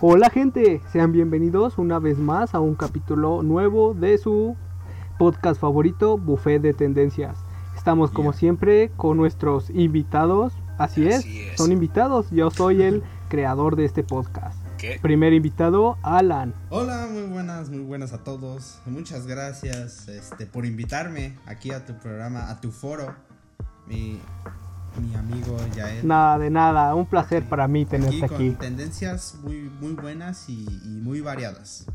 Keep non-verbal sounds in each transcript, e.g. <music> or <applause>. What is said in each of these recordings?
Hola gente, sean bienvenidos una vez más a un capítulo nuevo de su podcast favorito, Buffet de Tendencias. Estamos como siempre con nuestros invitados, así, es, son invitados, yo soy el creador de este podcast. ¿Qué? Primer invitado, Alan. Hola, muy buenas, muy buenas a todos. Muchas gracias este, por invitarme aquí a tu programa, a tu foro. Mi, mi amigo Yael. Nada de nada, un placer para mí aquí tenerte con aquí. tendencias muy, muy buenas y, y muy variadas.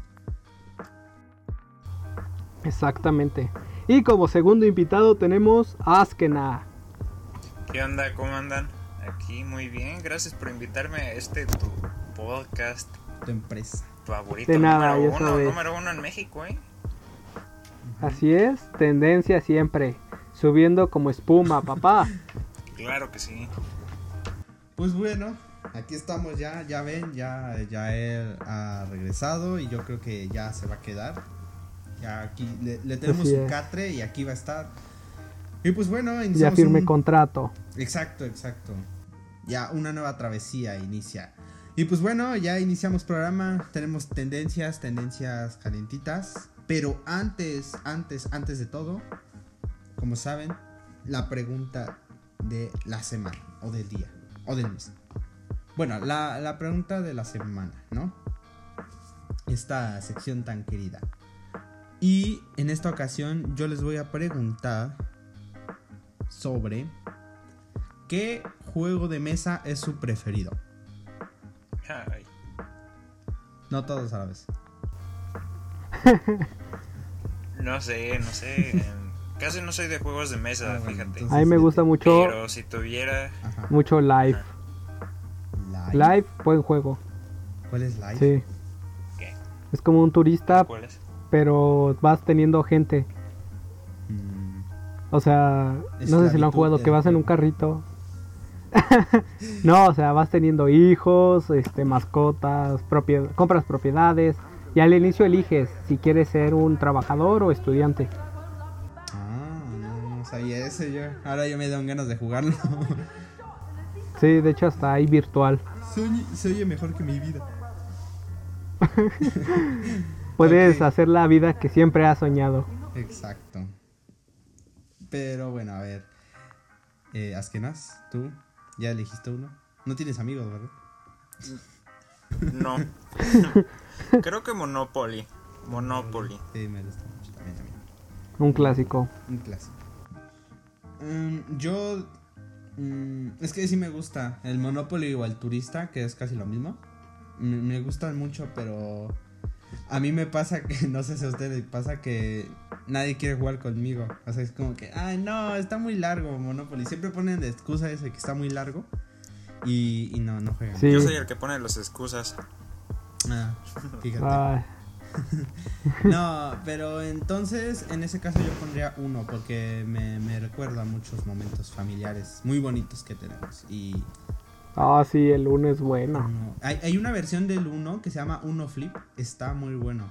Exactamente. Y como segundo invitado tenemos a Askena. ¿Qué onda? ¿Cómo andan? Aquí muy bien. Gracias por invitarme a este tu podcast Tu empresa. favorito. De nada, número ya uno, sabes. número uno en México, ¿eh? Así es, tendencia siempre, subiendo como espuma, papá. <laughs> Claro que sí. Pues bueno, aquí estamos ya, ya ven, ya, ya él ha regresado y yo creo que ya se va a quedar. Ya aquí le, le tenemos es. catre y aquí va a estar. Y pues bueno, Ya un- contrato. Exacto, exacto. Ya una nueva travesía inicia. Y pues bueno, ya iniciamos programa. Tenemos tendencias, tendencias calentitas. Pero antes, antes, antes de todo, como saben, la pregunta de la semana, o del día, o del mes. Bueno, la, la pregunta de la semana, ¿no? Esta sección tan querida. Y en esta ocasión yo les voy a preguntar sobre ¿Qué juego de mesa es su preferido? Ay, No todos a la vez. <laughs> no sé, no sé. Casi no soy de juegos de mesa, Ah, bueno, fíjate. entonces- A mí me gusta mucho, Pero si tuviera. Ajá. mucho live. Live. Live, buen juego. ¿Cuál es live? Sí. ¿Qué? Es como un turista, ¿Cuál es? pero vas teniendo gente. Mm, O sea, no sé si lo han jugado, que vas en un carrito. <laughs> no, o sea, vas teniendo hijos, este, mascotas, propied- compras propiedades. Y al inicio eliges si quieres ser un trabajador o estudiante. Sabía ese yo. Ahora yo me dan ganas de jugarlo. <laughs> Sí, de hecho hasta ahí virtual. Soy- se oye mejor que mi vida. <laughs> Puedes hacer la vida que siempre has soñado. Exacto. Pero bueno, a ver. Eh, Askenas, tú ya elegiste uno. No tienes amigos, ¿verdad? No. <laughs> Creo que Monopoly. Monopoly. Sí, me gusta mucho también a mí. Un clásico. Un clásico. Mm, yo. mm, es que sí me gusta. El Monopoly o el Turista, que es casi lo mismo. Me, me gustan mucho, pero. A mí me pasa que, <laughs> no sé si a ustedes les pasa que nadie quiere jugar conmigo. O sea, es como que, ay, no, está muy largo Monopoly. Siempre ponen de excusa ese que está muy largo. Y, y no, no juegan. Sí. Yo soy el que pone las excusas. Ah, fíjate. Ay, No, pero entonces en ese caso yo pondría uno porque me, me recuerda a muchos momentos familiares muy bonitos que tenemos. Y Ah, sí, el uno es bueno. hay, hay una versión del uno que se llama Uno Flip, está muy bueno.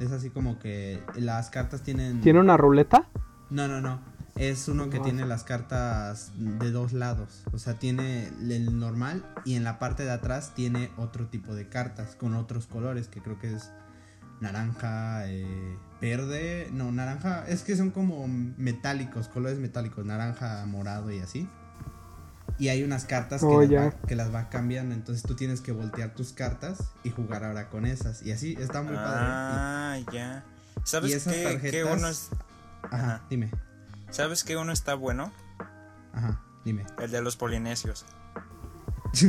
Es así como que las cartas tienen... ¿Tiene una ruleta? No, no, no. Es uno que No, tiene las cartas de dos lados. O sea, tiene el normal y en la parte de atrás tiene otro tipo de cartas con otros colores que creo que es naranja, eh, verde. No, naranja. Es que son como metálicos, colores metálicos, naranja, morado y así. Y hay unas cartas que, Oh, las, ya. va, que las va cambiando. Entonces tú tienes que voltear tus cartas y jugar ahora con esas. Y así está muy padre. Ah, ya. ¿Sabes Y esas qué, qué es, ajá, dime. ¿Sabes qué uno está bueno? Ajá, dime. El de los polinesios. <laughs>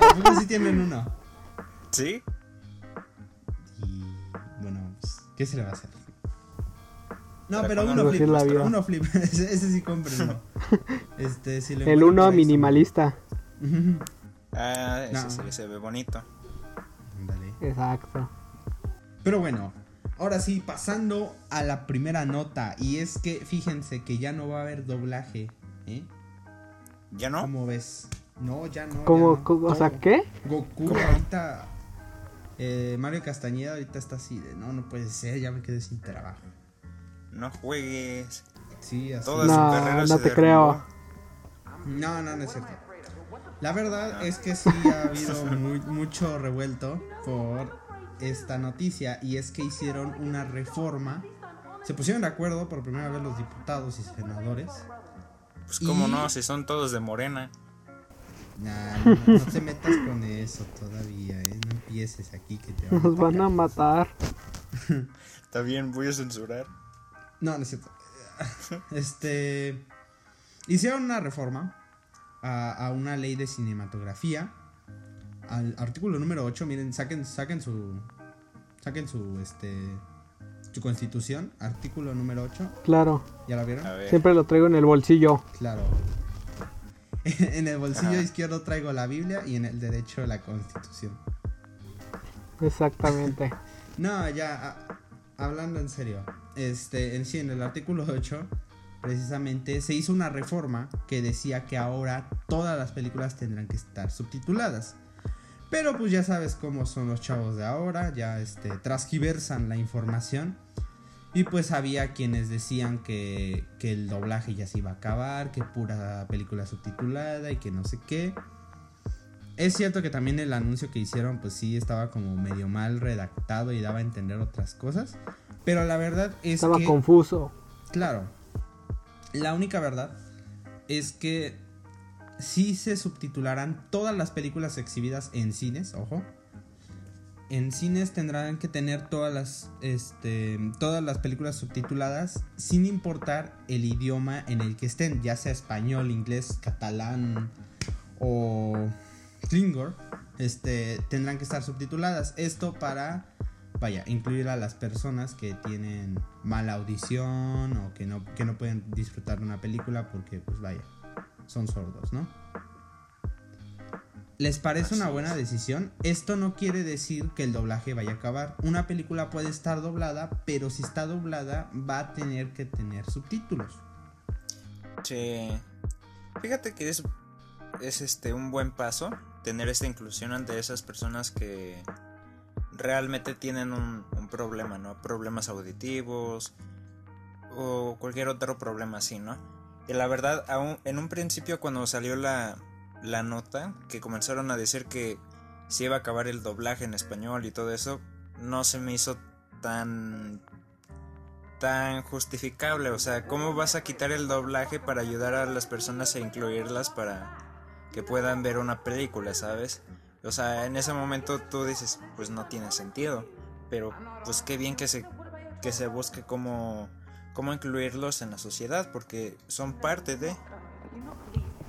¿A poco sí tienen uno? ¿Sí? Y bueno, pues, ¿qué se le va a hacer? No, Para pero uno flip, la vida. uno flip, <laughs> ese, ese sí cómprenlo. <laughs> Este, si lo El uno minimalista. <laughs> Ah, ese No. sí se ve bonito. Ándale. Exacto. Pero bueno, ahora sí, pasando a la primera nota. Y es que fíjense que ya no va a haber doblaje. ¿eh? ¿Ya no? ¿Cómo ves? No, ya no. ¿Cómo, ya no. cómo- o sea, qué? Goku ¿Cómo? ahorita. Eh, Mario Castañeda ahorita está así de no, no puede ser, ya me quedé sin trabajo. No juegues. Sí, así. Toda No, su carrera no te creo. No, no, no es cierto. <laughs> La verdad es que sí ha habido <laughs> mucho revuelto por esta noticia y es que hicieron una reforma. Se pusieron de acuerdo por primera vez los diputados y senadores. Pues cómo no, si son todos de Morena. Nah, no, te metas con eso todavía, ¿eh? No empieces aquí que te van Nos van a matar. <laughs> Está bien, voy a censurar. No, no es cierto. <laughs> Este. Hicieron una reforma a, una ley de cinematografía. Al artículo número 8, miren, saquen, saquen su. Saquen su este. Su constitución, artículo número 8. Claro. ¿Ya la vieron? Siempre lo traigo en el bolsillo. Claro. <laughs> en el bolsillo izquierdo traigo la Biblia y en el derecho la constitución. Exactamente. <laughs> no, ya, hablando en serio. Este, en sí, en el artículo 8 precisamente se hizo una reforma que decía que ahora todas las películas tendrán que estar subtituladas. Pero pues ya sabes cómo son los chavos de ahora, ya este, transgiversan la información. Y pues había quienes decían que, que el doblaje ya se iba a acabar, que pura película subtitulada y que no sé qué. Es cierto que también el anuncio que hicieron pues sí estaba como medio mal redactado y daba a entender otras cosas. Pero la verdad es que... Estaba confuso. Claro, la única verdad es que si se subtitularán todas las películas exhibidas en cines, ojo. En cines tendrán que tener todas las, este, todas las películas subtituladas sin importar el idioma en el que estén, ya sea español, inglés, catalán o klingor, este, tendrán que estar subtituladas. Esto para vaya, incluir a las personas que tienen mala audición o que no, que no pueden disfrutar de una película porque, pues vaya, son sordos, ¿no? ¿Les parece una buena decisión? Esto no quiere decir que el doblaje vaya a acabar. Una película puede estar doblada, pero si está doblada va a tener que tener subtítulos. Sí. Fíjate que es, es este un buen paso tener esta inclusión ante esas personas que realmente tienen un, problema, ¿no? Problemas auditivos o cualquier otro problema así, ¿no? Y la verdad, aún, en un principio cuando salió la, la nota, que comenzaron a decir que se iba a acabar el doblaje en español y todo eso, no se me hizo tan tan justificable, o sea, ¿cómo vas a quitar el doblaje para ayudar a las personas a incluirlas para que puedan ver una película, ¿sabes? O sea, en ese momento tú dices, pues no tiene sentido. Pero pues qué bien que se, que se busque cómo, cómo incluirlos en la sociedad, porque son parte de...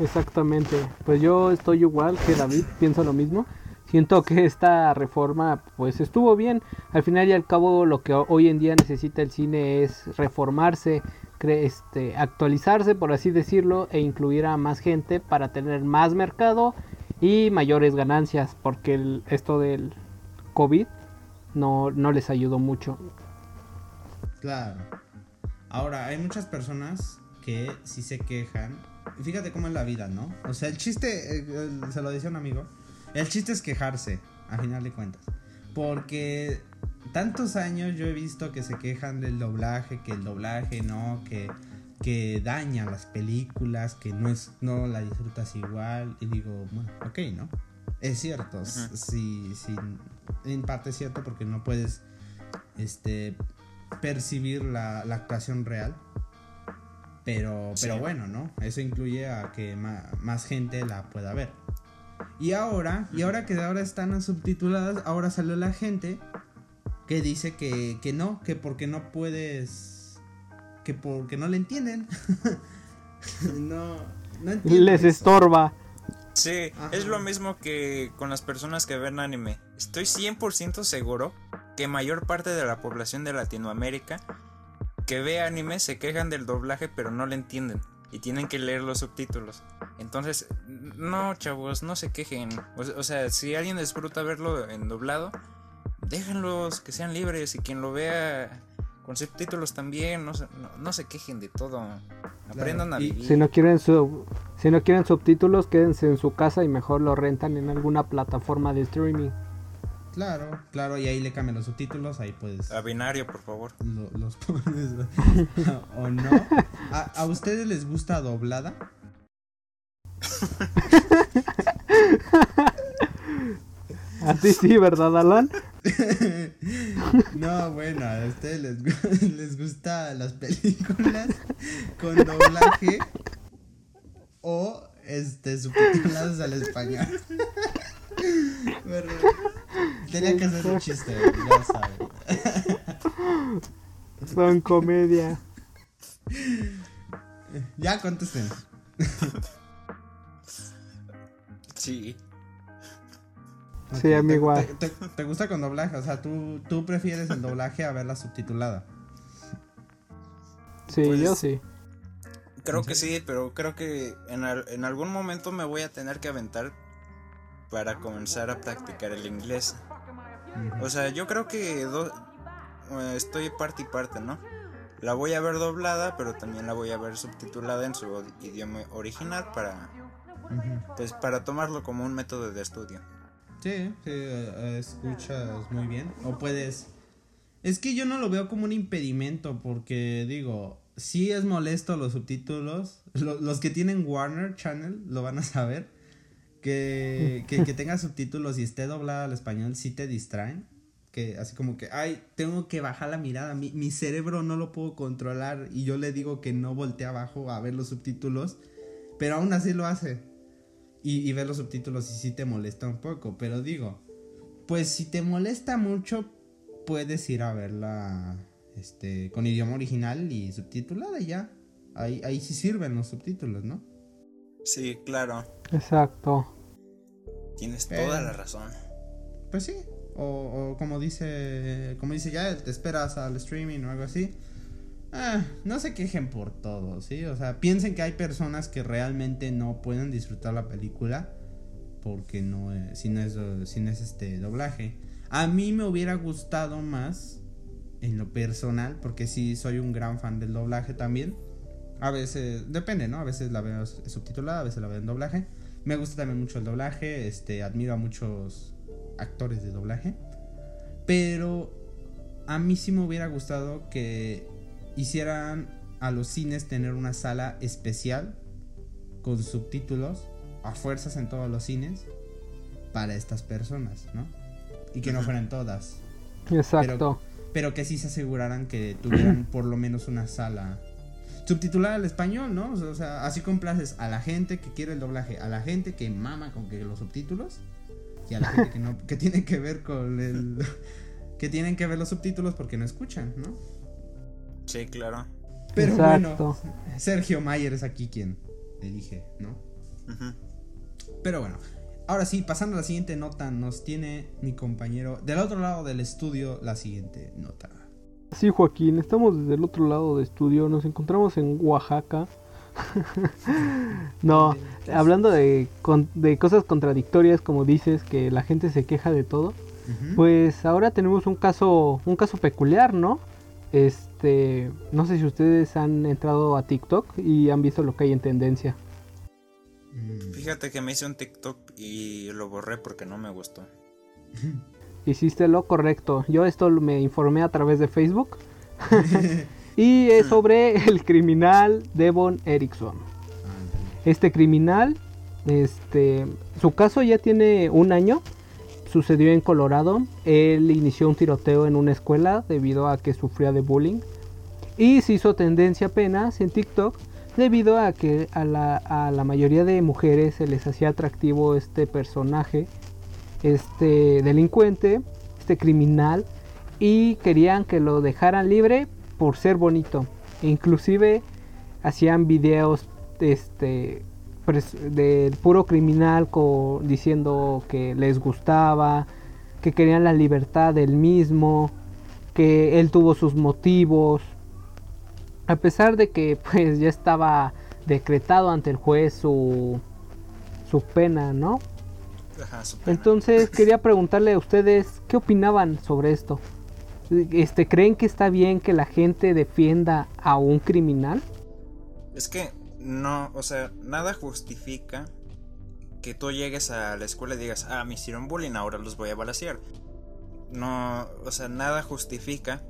Exactamente. Pues yo estoy igual que David, pienso lo mismo. Siento que esta reforma pues estuvo bien. Al final y al cabo lo que hoy en día necesita el cine es reformarse, este, actualizarse por así decirlo e incluir a más gente para tener más mercado y mayores ganancias porque esto del COVID no, no les ayudó mucho. Claro. Ahora, hay muchas personas que sí se quejan. Fíjate cómo es la vida, ¿no? O sea, el chiste, eh, se lo decía un amigo, el chiste es quejarse, a final de cuentas. Porque tantos años yo he visto que se quejan del doblaje, que el doblaje no, que que daña las películas, que no es no la disfrutas igual y digo, bueno, ok, ¿no? Es cierto, sí, sí, en parte es cierto porque no puedes este percibir la, actuación real. Pero, pero bueno, ¿no? Eso incluye a que más, gente la pueda ver. Y ahora, y ahora que ahora están subtituladas, ahora salió la gente que dice que, que no, que porque no puedes que porque no le entienden. <laughs> no, no entienden. Les estorba. Sí, es lo mismo que con las personas que ven anime. Estoy 100% seguro que mayor parte de la población de Latinoamérica que ve anime se quejan del doblaje pero no le entienden y tienen que leer los subtítulos. Entonces, no, chavos, no se quejen. O, o sea, si alguien disfruta verlo en doblado, déjenlos que sean libres y quien lo vea con subtítulos también, no, no, se quejen de todo. Aprendan a vivir. Si no quieren su, si no quieren subtítulos, quédense en su casa y mejor lo rentan en alguna plataforma de streaming. Claro, claro, y ahí le cambian los subtítulos, ahí puedes. A binario, por favor. los <laughs> pones. o no. ¿A, ¿A, ustedes les gusta doblada? <laughs> ti sí, ¿verdad, Alan? <laughs> no, bueno, a ustedes les, les gustan las películas con doblaje o este subtituladas al español. Tenía que hacer un chiste, ya saben. Son comedia. Ya contesten. Sí. Sí, a mí igual. Te, gusta con doblaje? O sea, ¿tú, tú prefieres el doblaje a verla subtitulada. Sí, yo pues, sí. Creo que sí, pero creo que en, en, algún momento me voy a tener que aventar para comenzar a practicar el inglés. O sea, yo creo que eh, estoy parte y parte, ¿no? La voy a ver doblada, pero también la voy a ver subtitulada en su idioma original para pues para tomarlo como un método de estudio. Sí, sí, eh, escuchas muy bien. O puedes... Es que yo no lo veo como un impedimento porque digo, si es molesto los subtítulos. los que tienen Warner Channel lo van a saber. Que, <laughs> que, tenga subtítulos y esté doblado al español sí te distraen. Que así como que, ay, tengo que bajar la mirada. Mi, mi cerebro no lo puedo controlar. Y yo le digo que no voltee abajo a ver los subtítulos. Pero aún así lo hace y, ver los subtítulos y sí te molesta un poco. Pero digo, pues si te molesta mucho, puedes ir a verla este, con idioma original y subtitulada y ya. Ahí, ahí sí sirven los subtítulos, ¿no? Sí, claro. Exacto. Tienes toda la razón. Pues sí. O, o, como dice. Como dice ya, te esperas al streaming o algo así. Ah, no se quejen por todo, ¿sí? O sea, piensen que hay personas que realmente no pueden disfrutar la película porque no, es, si, no es, si no es este doblaje. A mí me hubiera gustado más en lo personal, porque sí soy un gran fan del doblaje también. A veces, depende, ¿no? A veces la veo subtitulada, a veces la veo en doblaje. Me gusta también mucho el doblaje, este, admiro a muchos actores de doblaje. Pero a mí sí me hubiera gustado que hicieran a los cines tener una sala especial con subtítulos a fuerzas en todos los cines para estas personas, ¿no? Y que no fueran todas. Exacto. Pero, que sí se aseguraran que tuvieran por lo menos una sala subtitulada al español, ¿no? O sea, así complaces a la gente que quiere el doblaje, a la gente que mama con que los subtítulos y a la gente que no que tiene que ver con el <laughs> que tienen que ver los subtítulos porque no escuchan, ¿no? Sí, claro. Pero bueno, Sergio Mayer es aquí quien dije, ¿no? Pero bueno, ahora sí, pasando a la siguiente nota, nos tiene mi compañero del otro lado del estudio la siguiente nota. Sí, Joaquín, estamos desde el otro lado del estudio, nos encontramos en Oaxaca. <laughs> no, hablando de, de, cosas contradictorias, como dices, que la gente se queja de todo, pues ahora tenemos un caso, un caso peculiar, ¿no? Este, no sé si ustedes han entrado a TikTok y han visto lo que hay en tendencia. Mm. Fíjate que me hice un TikTok y lo borré porque no me gustó. <laughs> Hiciste lo correcto. Yo esto me informé a través de Facebook. <laughs> <laughs> y es sobre el criminal Devon Erickson. Este criminal, este, su caso ya tiene un año sucedió en Colorado. Él inició un tiroteo en una escuela debido a que sufría de bullying. Y se hizo tendencia apenas en TikTok debido a que a la, mayoría de mujeres se les hacía atractivo este personaje, este delincuente, este criminal. Y querían que lo dejaran libre por ser bonito. Inclusive hacían videos este, del puro criminal diciendo que les gustaba, que querían la libertad del mismo, que él tuvo sus motivos. A pesar de que <laughs> pues ya estaba decretado ante el juez su, su pena, ¿no? Entonces <laughs> quería preguntarle a ustedes qué opinaban sobre esto. Este, ¿creen que está bien que la gente defienda a un criminal? Es que no, o sea, nada justifica que tú llegues a la escuela y digas, ah, me hicieron bullying, ahora los voy a balasear. No, o sea, nada justifica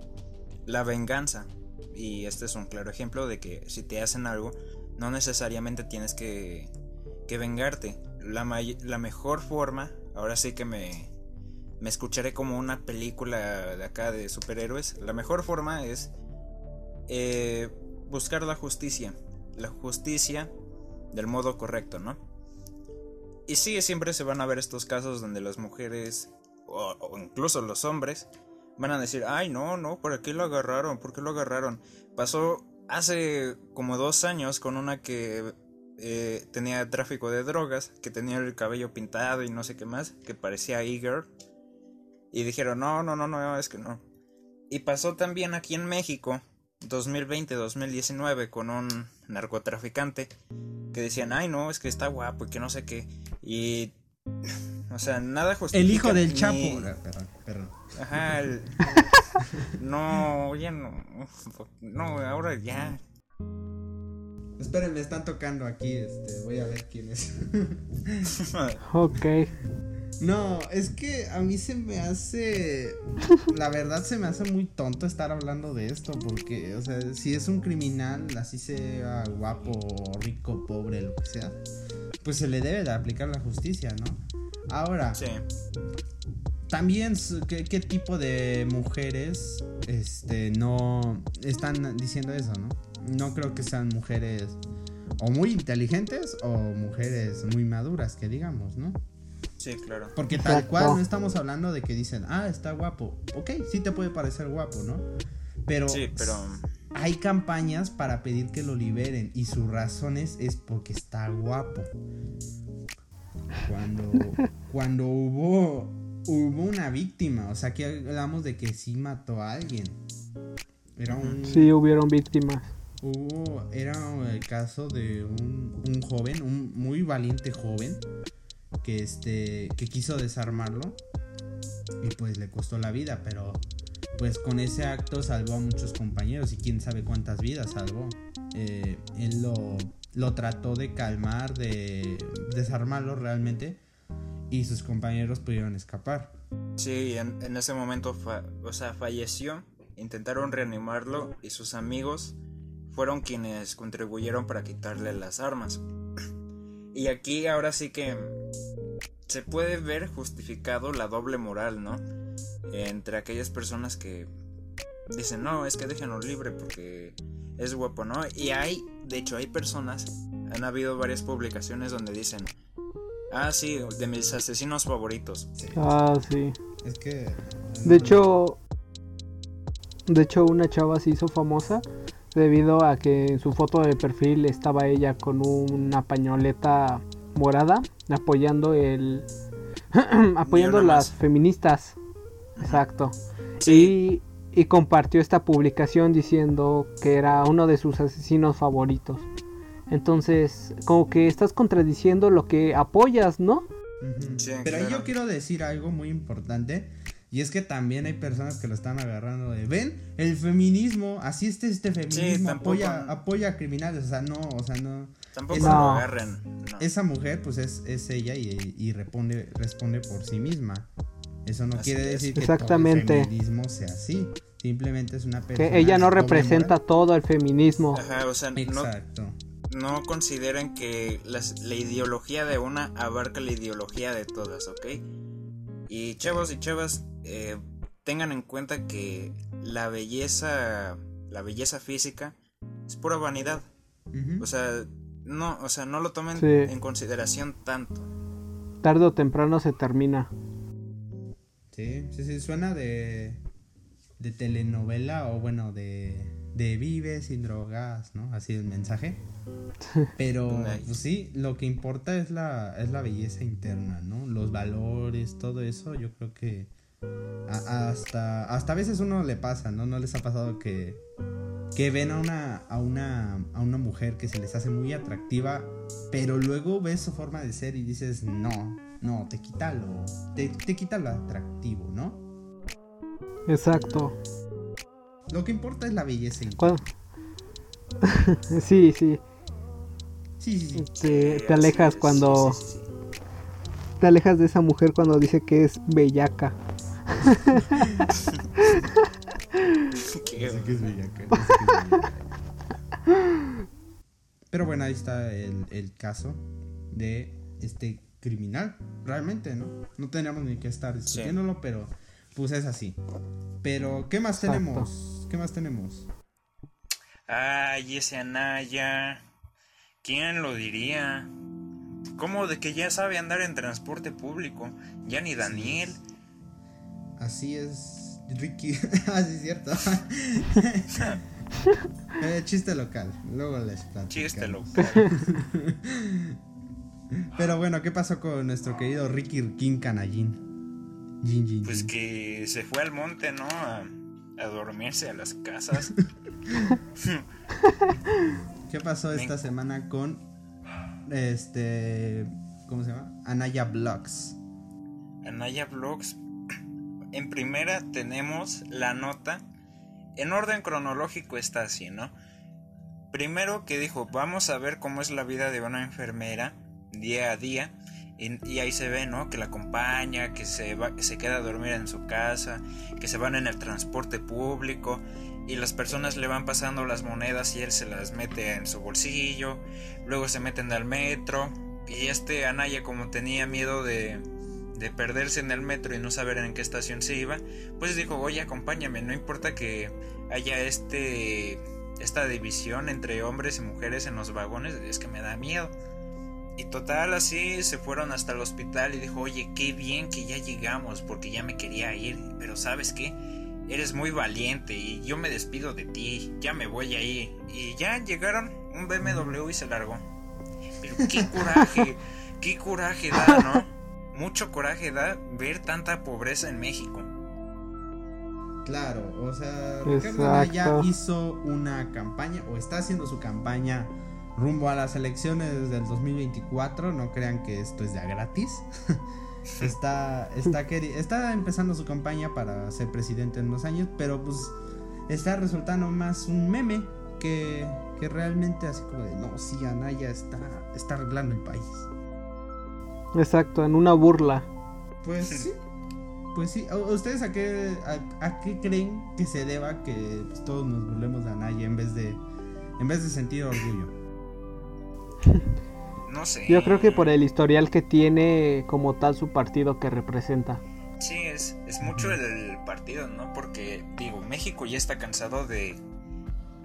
la venganza. Y este es un claro ejemplo de que si te hacen algo, no necesariamente tienes que, que vengarte. La, la mejor forma, ahora sí que me, me escucharé como una película de acá de superhéroes. La mejor forma es eh, buscar la justicia. La justicia del modo correcto, ¿no? Y sí, siempre se van a ver estos casos donde las mujeres, o, incluso los hombres, van a decir, ay, no, no, ¿para qué lo agarraron? ¿Por qué lo agarraron? Pasó hace como dos años con una que eh, tenía tráfico de drogas, que tenía el cabello pintado y no sé qué más, que parecía Eager. Y dijeron, no, no, no, no, es que no. Y pasó también aquí en México, 2020-2019, con un narcotraficante, que decían, ay, no, es que está guapo y que no sé qué. Y, o sea, nada justifica. El hijo del Chapo. Perdón, perdón. Ajá, el... <laughs> no, ya no. No, ahora ya. Esperen, me están tocando aquí, este, voy a ver quién es. <laughs> ok. No, es que a mí se me hace. La verdad se me hace muy tonto estar hablando de esto. Porque, o sea, si es un criminal, así sea guapo, rico, pobre, lo que sea, pues se le debe de aplicar la justicia, ¿no? Ahora, sí. también, ¿qué, ¿qué, tipo de mujeres este, no están diciendo eso, no? No creo que sean mujeres o muy inteligentes o mujeres muy maduras, que digamos, ¿no? Sí, claro. Porque tal cual no estamos hablando de que dicen, ah, está guapo. Ok, sí te puede parecer guapo, ¿no? Pero, sí, pero... hay campañas para pedir que lo liberen y sus razones es porque está guapo. Cuando, <laughs> cuando hubo, hubo una víctima, o sea, aquí hablamos de que sí mató a alguien. Era un... Sí, hubieron víctimas. Hubo, era el caso de un, joven, un muy valiente joven, que este que quiso desarmarlo y pues le costó la vida, pero pues con ese acto salvó a muchos compañeros y quién sabe cuántas vidas salvó. Eh, él lo, lo trató de calmar, de desarmarlo realmente y sus compañeros pudieron escapar. Sí, en, en ese momento o sea, falleció, intentaron reanimarlo y sus amigos fueron quienes contribuyeron para quitarle las armas. Y aquí ahora sí que se puede ver justificado la doble moral, ¿no? Entre aquellas personas que dicen, no, es que déjenlo libre porque es guapo, ¿no? Y hay, de hecho, hay personas, han habido varias publicaciones donde dicen, ah, sí, de mis asesinos favoritos. Ah, sí. Es que... De hecho, de hecho, una chava se hizo famosa debido a que en su foto de perfil estaba ella con una pañoleta morada apoyando el <clears throat> apoyando las feministas. Exacto. Y, y, compartió esta publicación diciendo que era uno de sus asesinos favoritos. Entonces como que estás contradiciendo lo que apoyas no pero ahí yo quiero decir algo muy importante y es que también hay personas que lo están agarrando de, ven, el feminismo, así este este feminismo, apoya, apoya a criminales, o sea, no, o sea, no. Tampoco esa, lo agarren. Esa mujer, pues es, es ella y, y, responde, responde por sí misma. Eso no quiere decir que todo el feminismo sea así. Simplemente es una persona. Que ella no representa todo el feminismo. Ajá, o sea, Exacto. No, no consideren que las, la ideología de una abarca la ideología de todas, ¿ok? Y chavos y chavas, eh, tengan en cuenta que la belleza, la belleza física es pura vanidad. O sea, no, o sea, no lo tomen en consideración tanto. Tarde o temprano se termina. Sí, sí, sí, suena de, de telenovela o bueno, de, de vive sin drogas, ¿no? Así el mensaje. <laughs> Pero pues sí, lo que importa es la, es la belleza interna, ¿no? Los valores, todo eso, yo creo que hasta, hasta a veces uno le pasa, ¿no? No les ha pasado que, que ven a una, a, una, a una mujer que se les hace muy atractiva, pero luego ves su forma de ser y dices, no, no, te quita lo, te, te quita lo atractivo, ¿no? Exacto. Lo que importa es la belleza. <laughs> sí, sí. Sí, sí, Te, alejas cuando. te alejas de esa mujer cuando <laughs> dice que es bellaca. Pero bueno, ahí está el, el caso de este criminal, realmente, ¿no? No tendríamos ni que estar discutiéndolo, pero pues es así. Pero, ¿qué más tenemos? ¿Qué más tenemos? Ay, ese Anaya. ¿Quién lo diría? ¿Cómo de que ya sabe andar en transporte público? Ya ni Daniel. Así es, Ricky. <laughs> Así es cierto. <laughs> eh, chiste local. Luego les platico. Chiste local. <laughs> Pero bueno, ¿qué pasó con nuestro querido Ricky King Canallín? Pues que se fue al monte, ¿no? A, a dormirse a las casas. <laughs> ¿Qué pasó esta semana con este ¿cómo se llama? Anaya Vlogs. Anaya Vlogs. <clears throat> En primera tenemos la nota en orden cronológico está así, ¿no? Primero que dijo, vamos a ver cómo es la vida de una enfermera día a día. Y, ahí se ve, ¿no? Que la acompaña, que se, va, que se queda a dormir en su casa, que se van en el transporte público y las personas le van pasando las monedas y él se las mete en su bolsillo. Luego se meten al metro. Y este Anaya, como tenía miedo de, de perderse en el metro y no saber en qué estación se iba, pues dijo, oye, acompáñame, no importa que haya este esta división entre hombres y mujeres en los vagones, es que me da miedo. Y total, así se fueron hasta el hospital y dijo, oye, qué bien que ya llegamos, porque ya me quería ir, pero ¿sabes qué? Eres muy valiente y yo me despido de ti, ya me voy ahí. Y ya llegaron un BMW y se largó. Pero qué <laughs> coraje, qué coraje da, ¿no? Mucho coraje da ver tanta pobreza en México. Claro, o sea, Ricardo ya hizo una campaña o está haciendo su campaña rumbo a las elecciones del 2024. No crean que esto es ya gratis. <laughs> está, está, está empezando su campaña para ser presidente en unos años, pero pues está resultando más un meme que, que realmente así como de, no, sí, Anaya está, está arreglando el país. Exacto, en una burla. Pues sí. Pues sí, ¿ustedes a qué, a, qué creen que se deba que pues, todos nos burlemos de Anaya en vez de, en vez de sentir orgullo? No sé. Yo creo que por el historial que tiene como tal su partido que representa. Sí, es, es mucho el partido, ¿no? Porque, digo, México ya está cansado de,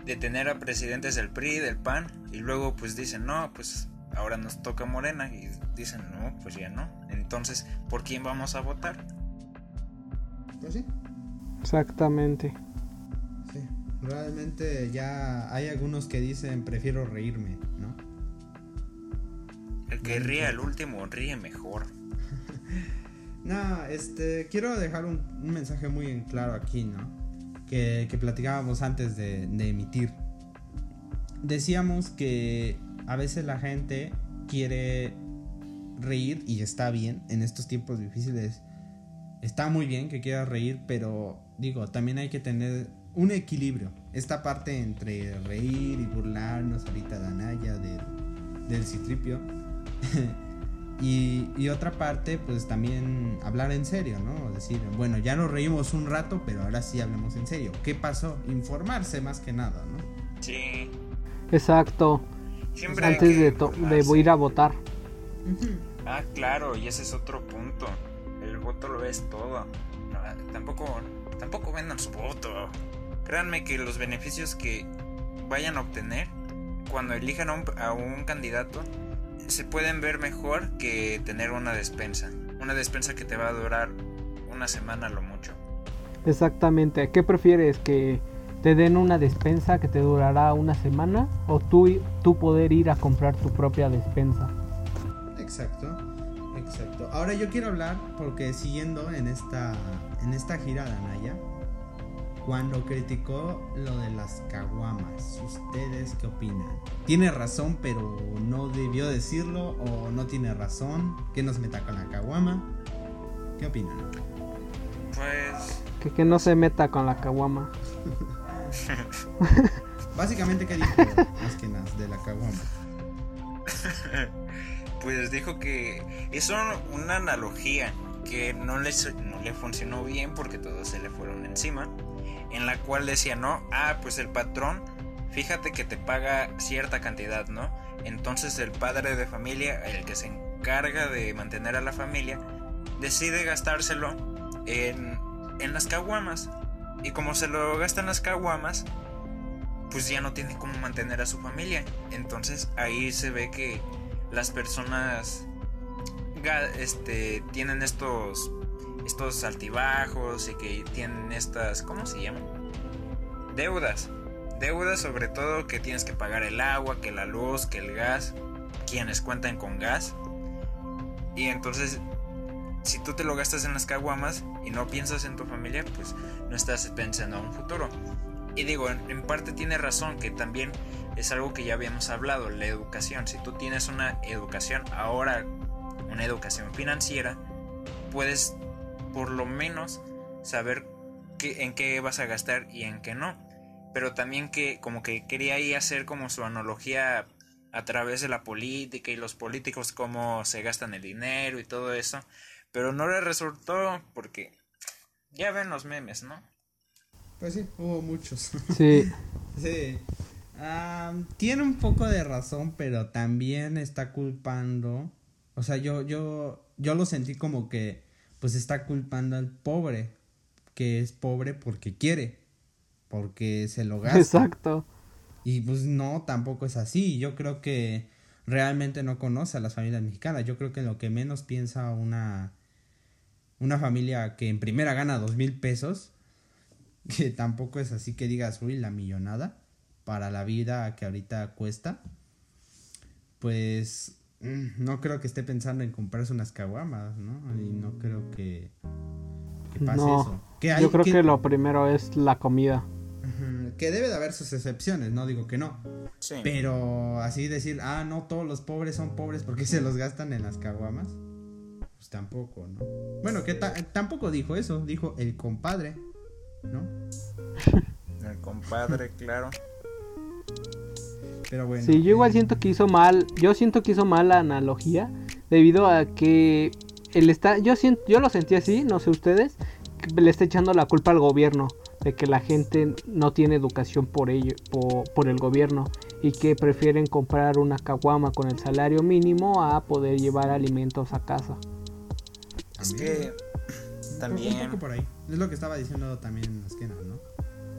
de tener a presidentes del PRI, del PAN, y luego pues dicen, no, pues ahora nos toca Morena, y dicen, no, pues ya no. Entonces, ¿por quién vamos a votar? Pues sí. Exactamente. Sí, realmente ya hay algunos que dicen prefiero reírme, ¿no? El que ríe al último ríe mejor. <laughs> no, este, quiero dejar un, mensaje muy en claro aquí, ¿no? Que, platicábamos antes de, emitir. Decíamos que a veces la gente quiere reír y está bien en estos tiempos difíciles. Está muy bien que quiera reír, pero digo, también hay que tener un equilibrio. Esta parte entre reír y burlarnos ahorita de Anaya, del Citripio. <laughs> y, otra parte, pues también hablar en serio, ¿no? Decir, bueno, ya nos reímos un rato, pero ahora sí hablemos en serio. ¿Qué pasó? Informarse más que nada, ¿no? Sí. Exacto. Antes de, de ir a votar. Ah, claro, y ese es otro punto. El voto lo es todo. tampoco, tampoco vendan su voto. Créanme que los beneficios que vayan a obtener cuando elijan a un, a un candidato se pueden ver mejor que tener una despensa. Una despensa que te va a durar una semana lo mucho. Exactamente. ¿Qué prefieres? ¿Que te den una despensa que te durará una semana? ¿O tú, tú poder ir a comprar tu propia despensa? Exacto. Exacto. Ahora yo quiero hablar porque siguiendo en esta en esta gira de Anaya cuando criticó lo de las caguamas. ¿Ustedes qué opinan? ¿Tiene razón pero no debió decirlo o no tiene razón? ¿Que nos meta con la caguama? ¿Qué opinan? Pues... Que, que no se meta con la caguama. <laughs> Básicamente, ¿qué dijo más que nada de la caguama? <laughs> Pues dijo que es una analogía que no le, no le funcionó bien porque todos se le fueron encima en la cual decía, no, ah, pues el patrón, fíjate que te paga cierta cantidad, ¿no? Entonces el padre de familia, el que se carga de mantener a la familia, decide gastárselo en, en las caguamas. Y como se lo gasta en las caguamas, pues ya no tiene cómo mantener a su familia. Entonces ahí se ve que las personas este, tienen estos, estos altibajos y que tienen estas, ¿cómo se llaman? Deudas. Deudas sobre todo que tienes que pagar el agua, que la luz, que el gas, quienes cuentan con gas. Y entonces, si tú te lo gastas en las caguamas y no piensas en tu familia, pues no estás pensando en un futuro. Y digo, en, parte tiene razón que también es algo que ya habíamos hablado, la educación. Si tú tienes una educación ahora, una educación financiera, puedes por lo menos saber qué, en qué vas a gastar y en qué no. Pero también que como que quería ahí hacer como su analogía a través de la política y los políticos cómo se gastan el dinero y todo eso. Pero no le resultó porque ya ven los memes, ¿no? Pues sí, hubo muchos. Sí. <laughs> sí. tiene un poco de razón, pero también está culpando. O sea, yo, yo, yo lo sentí como que, pues está culpando al pobre, que es pobre porque quiere, porque se lo gasta. Exacto. Y pues no, tampoco es así. Yo creo que realmente no conoce a las familias mexicanas. Yo creo que lo que menos piensa una, una familia que en primera gana dos mil pesos <laughs> que tampoco es así que digas, uy, la millonada para la vida que ahorita cuesta, pues no creo que esté pensando en comprarse unas caguamas, ¿no? Y no creo que, pase eso. yo creo que... lo primero es la comida. Que debe de haber sus excepciones, no digo que no. Pero así decir, ah, no, todos los pobres son pobres porque se los gastan en las caguamas. Pues tampoco, ¿no? Bueno, que tampoco dijo eso, dijo el compadre. ¿no? El compadre, claro. Pero bueno. Sí, yo igual siento que hizo mal, yo siento que hizo mal la analogía debido a que él está, yo siento, yo lo sentí así, no sé ustedes, que le está echando la culpa al gobierno de que la gente no tiene educación por ello, por, el gobierno y que prefieren comprar una caguama con el salario mínimo a poder llevar alimentos a casa. Es que también. <clears throat> Un poco por ahí. Es lo que estaba diciendo también Esquena, ¿no?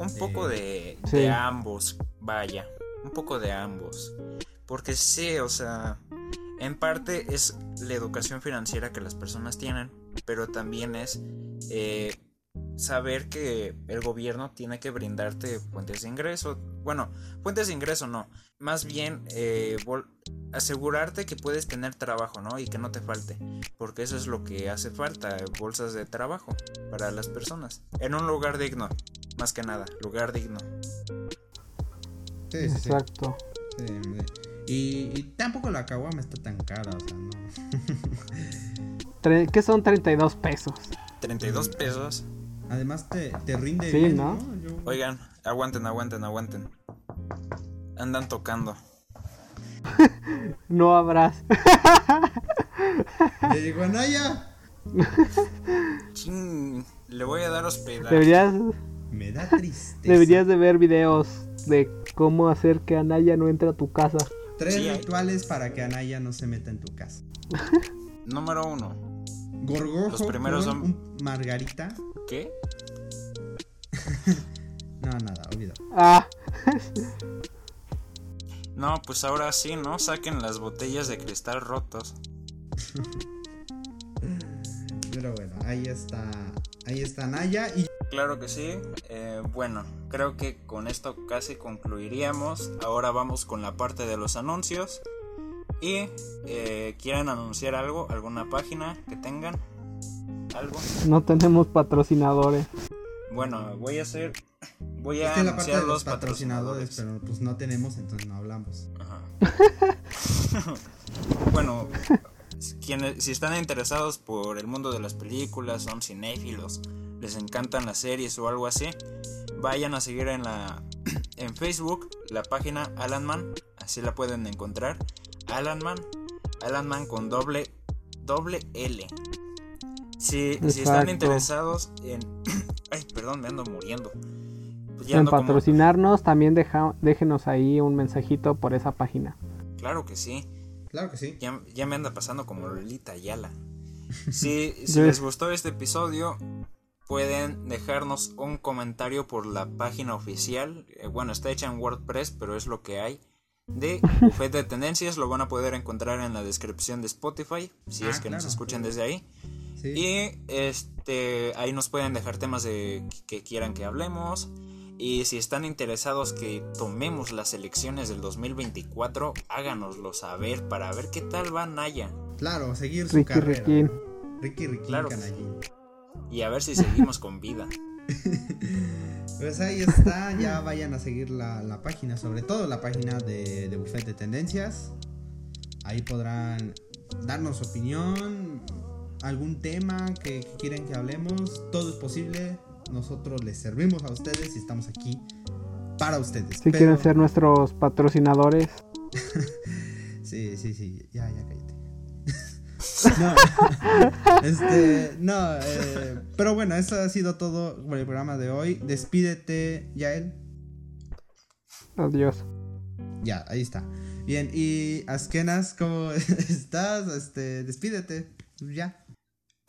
Un poco de, de ambos, vaya. Un poco de ambos. Porque sí, o sea, en parte es la educación financiera que las personas tienen, pero también es eh, saber que el gobierno tiene que brindarte fuentes de ingreso. Bueno, fuentes de ingreso no, más bien eh, asegurarte que puedes tener trabajo, ¿no? Y que no te falte, porque eso es lo que hace falta, bolsas de trabajo para las personas. En un lugar digno, más que nada, lugar digno. Sí, Exacto. y, tampoco la caguama está tan cara, o sea, no. <laughs> ¿Qué son 32 pesos? 32 pesos. Además te, te rinde bien, ¿no? Oigan, aguanten, aguanten, aguanten. Andan tocando. <laughs> no habrás. Le digo, Anaya. le voy a dar hospedaje. Deberías. Me da <laughs> tristeza. Deberías de ver videos de cómo hacer que Anaya no entre a tu casa. Tres rituales para que Anaya no se meta en tu casa. <laughs> Número uno. Gorgojo Los primeros son... margarita. ¿Qué? <laughs> no, nada, olvido. Ah. <laughs> No, pues ahora sí, ¿no? Saquen las botellas de cristal rotos. Pero bueno, ahí está. Ahí está Naya y. Claro que sí. Eh, bueno, creo que con esto casi concluiríamos. Ahora vamos con la parte de los anuncios. Y eh, quieren anunciar algo, alguna página que tengan, algo. No tenemos patrocinadores. Bueno, voy a hacer Voy a la parte de los patrocinadores, pero pues no tenemos, entonces no hablamos. <laughs> bueno, quienes, si están interesados por el mundo de las películas, son cinéfilos, les encantan las series o algo así, vayan a seguir en la <clears throat> en Facebook la página Alanman, así la pueden encontrar. Alanman, Alanman con doble doble L. Si, si están interesados en <clears throat> ay, perdón, me ando muriendo en patrocinarnos, también deja, déjenos ahí un mensajito por esa página. Claro que sí. Claro que sí. Ya, ya me anda pasando como Lolita Ayala. Si, <laughs> si les gustó este episodio, pueden dejarnos un comentario por la página oficial. Eh, bueno, está hecha en WordPress, pero es lo que hay. De <laughs> Buffet de Tendencias, lo van a poder encontrar en la descripción de Spotify, si Ah, es que nos claro. escuchan desde ahí. Sí. Y este ahí nos pueden dejar temas de que quieran que hablemos. Y si están interesados que tomemos las elecciones del 2024, háganoslo saber para ver qué tal va Naya. Claro, seguir su Ricky carrera. Riquín. Ricky Ricky Claro. Y a ver si seguimos con vida. <laughs> Pues ahí está, ya vayan a seguir la, la página, sobre todo la página de, de Buffet de Tendencias. Ahí podrán darnos opinión, algún tema que, que quieren que hablemos, todo es posible. Nosotros les servimos a ustedes y estamos aquí para ustedes. Si Pero- quieren ser nuestros patrocinadores, <laughs> Sí, sí, sí, ya, ya cállate. <laughs> no, <laughs> este, no, eh, pero bueno, eso ha sido todo por el programa de hoy. Despídete, Yael. adiós. Ya, ahí está. Bien, y Askenas, ¿cómo estás? Este, despídete. Ya.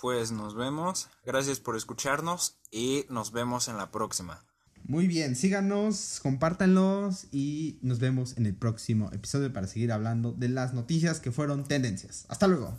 Pues nos vemos. Gracias por escucharnos y nos vemos en la próxima. Muy bien, síganos, compártanlos y nos vemos en el próximo episodio para seguir hablando de las noticias que fueron tendencias. Hasta luego.